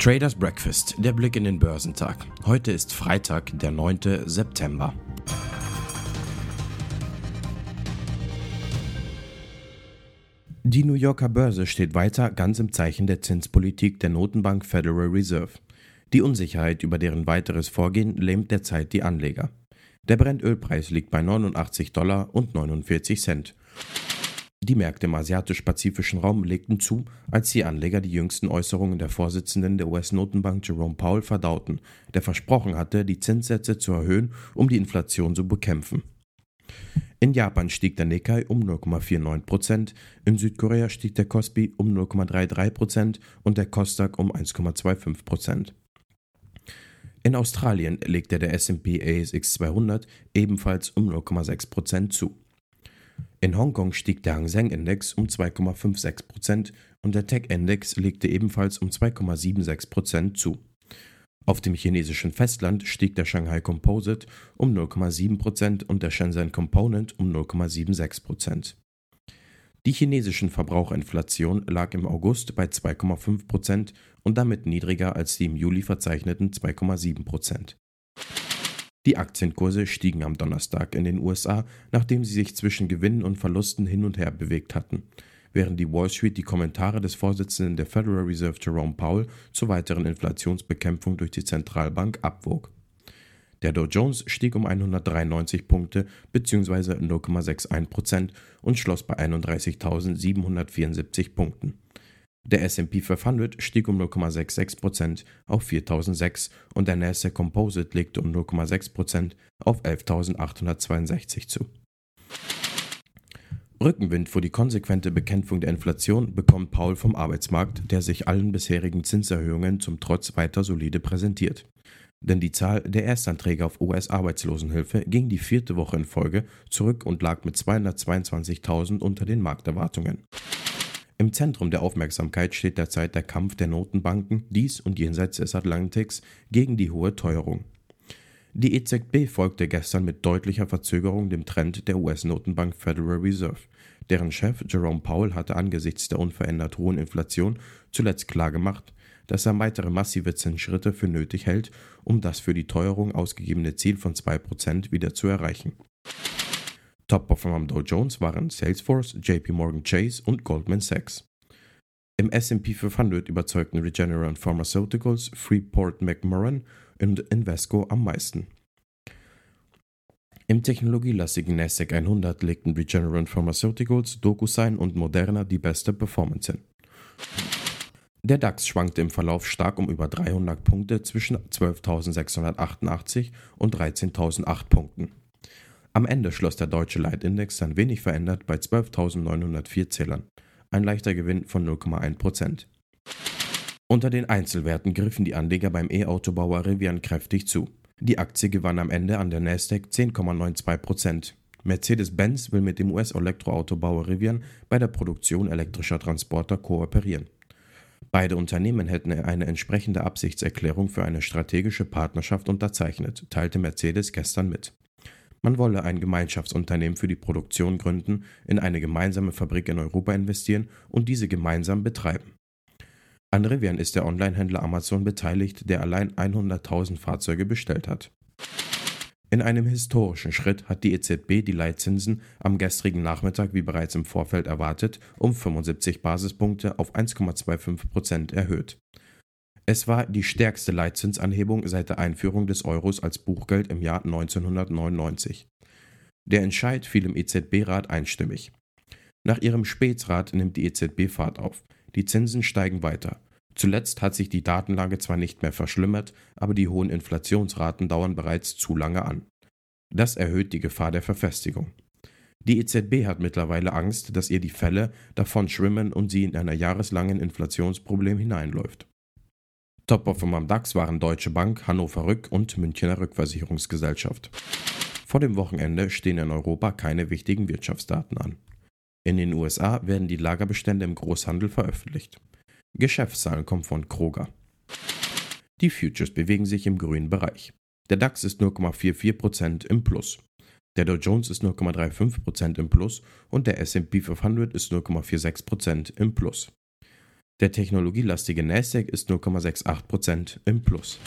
Traders Breakfast, der Blick in den Börsentag. Heute ist Freitag, der 9. September. Die New Yorker Börse steht weiter ganz im Zeichen der Zinspolitik der Notenbank Federal Reserve. Die Unsicherheit über deren weiteres Vorgehen lähmt derzeit die Anleger. Der Brennölpreis liegt bei 89 Dollar und 49 Cent. Die Märkte im asiatisch-pazifischen Raum legten zu, als die Anleger die jüngsten Äußerungen der Vorsitzenden der US-Notenbank Jerome Powell verdauten, der versprochen hatte, die Zinssätze zu erhöhen, um die Inflation zu bekämpfen. In Japan stieg der Nikkei um 0,49%, in Südkorea stieg der Kospi um 0,33% und der Kostak um 1,25%. In Australien legte der S&P ASX 200 ebenfalls um 0,6% zu. In Hongkong stieg der Hang Seng Index um 2,56% und der Tech-Index legte ebenfalls um 2,76% zu. Auf dem chinesischen Festland stieg der Shanghai Composite um 0,7% und der Shenzhen Component um 0,76%. Die chinesischen Verbraucherinflation lag im August bei 2,5% und damit niedriger als die im Juli verzeichneten 2,7%. Die Aktienkurse stiegen am Donnerstag in den USA, nachdem sie sich zwischen Gewinnen und Verlusten hin und her bewegt hatten, während die Wall Street die Kommentare des Vorsitzenden der Federal Reserve Jerome Powell zur weiteren Inflationsbekämpfung durch die Zentralbank abwog. Der Dow Jones stieg um 193 Punkte bzw. 0,61% und schloss bei 31.774 Punkten. Der S&P 500 stieg um 0,66% auf 4006 und der Nasdaq Composite legte um 0,6% auf 11.862 zu. Rückenwind für die konsequente Bekämpfung der Inflation bekommt Paul vom Arbeitsmarkt, der sich allen bisherigen Zinserhöhungen zum Trotz weiter solide präsentiert. Denn die Zahl der Erstanträge auf US-Arbeitslosenhilfe ging die vierte Woche in Folge zurück und lag mit 222.000 unter den Markterwartungen. Im Zentrum der Aufmerksamkeit steht derzeit der Kampf der Notenbanken dies und jenseits des Atlantiks gegen die hohe Teuerung. Die EZB folgte gestern mit deutlicher Verzögerung dem Trend der US-Notenbank Federal Reserve. Deren Chef Jerome Powell hatte angesichts der unverändert hohen Inflation zuletzt klargemacht, dass er weitere massive Zinsschritte für nötig hält, um das für die Teuerung ausgegebene Ziel von 2% wieder zu erreichen. Top-Performer am Dow Jones waren Salesforce, JP Morgan Chase und Goldman Sachs. Im S&P 500 überzeugten Regeneron Pharmaceuticals, Freeport McMoran und Invesco am meisten. Im technologielastigen Nasdaq 100 legten Regeneron Pharmaceuticals, DocuSign und Moderna die beste Performance hin. Der DAX schwankte im Verlauf stark um über 300 Punkte zwischen 12.688 und 13.008 Punkten. Am Ende schloss der deutsche Leitindex dann wenig verändert bei 12.904 Zählern, ein leichter Gewinn von 0,1% Unter den Einzelwerten griffen die Anleger beim E-Autobauer Rivian kräftig zu. Die Aktie gewann am Ende an der Nasdaq 10,92% Mercedes-Benz will mit dem US-Elektroautobauer Rivian bei der Produktion elektrischer Transporter kooperieren. Beide Unternehmen hätten eine entsprechende Absichtserklärung für eine strategische Partnerschaft unterzeichnet, teilte Mercedes gestern mit. Man wolle ein Gemeinschaftsunternehmen für die Produktion gründen, in eine gemeinsame Fabrik in Europa investieren und diese gemeinsam betreiben. An Rivian ist der Onlinehändler Amazon beteiligt, der allein 100.000 Fahrzeuge bestellt hat. In einem historischen Schritt hat die EZB die Leitzinsen am gestrigen Nachmittag, wie bereits im Vorfeld erwartet, um 75 Basispunkte auf 1,25 Prozent erhöht. Es war die stärkste Leitzinsanhebung seit der Einführung des Euros als Buchgeld im Jahr 1999. Der Entscheid fiel im EZB-Rat einstimmig. Nach ihrem Spätsrat nimmt die EZB Fahrt auf. Die Zinsen steigen weiter. Zuletzt hat sich die Datenlage zwar nicht mehr verschlimmert, aber die hohen Inflationsraten dauern bereits zu lange an. Das erhöht die Gefahr der Verfestigung. Die EZB hat mittlerweile Angst, dass ihr die Fälle davon schwimmen und sie in einer jahreslangen Inflationsproblem hineinläuft. Top-Performer am DAX waren Deutsche Bank, Hannover Rück und Münchner Rückversicherungsgesellschaft. Vor dem Wochenende stehen in Europa keine wichtigen Wirtschaftsdaten an. In den USA werden die Lagerbestände im Großhandel veröffentlicht. Geschäftszahlen kommen von Kroger. Die Futures bewegen sich im grünen Bereich. Der DAX ist 0,44% im Plus. Der Dow Jones ist 0,35% im Plus und der SP 500 ist 0,46% im Plus. Der technologielastige Nasdaq ist 0,68% im Plus.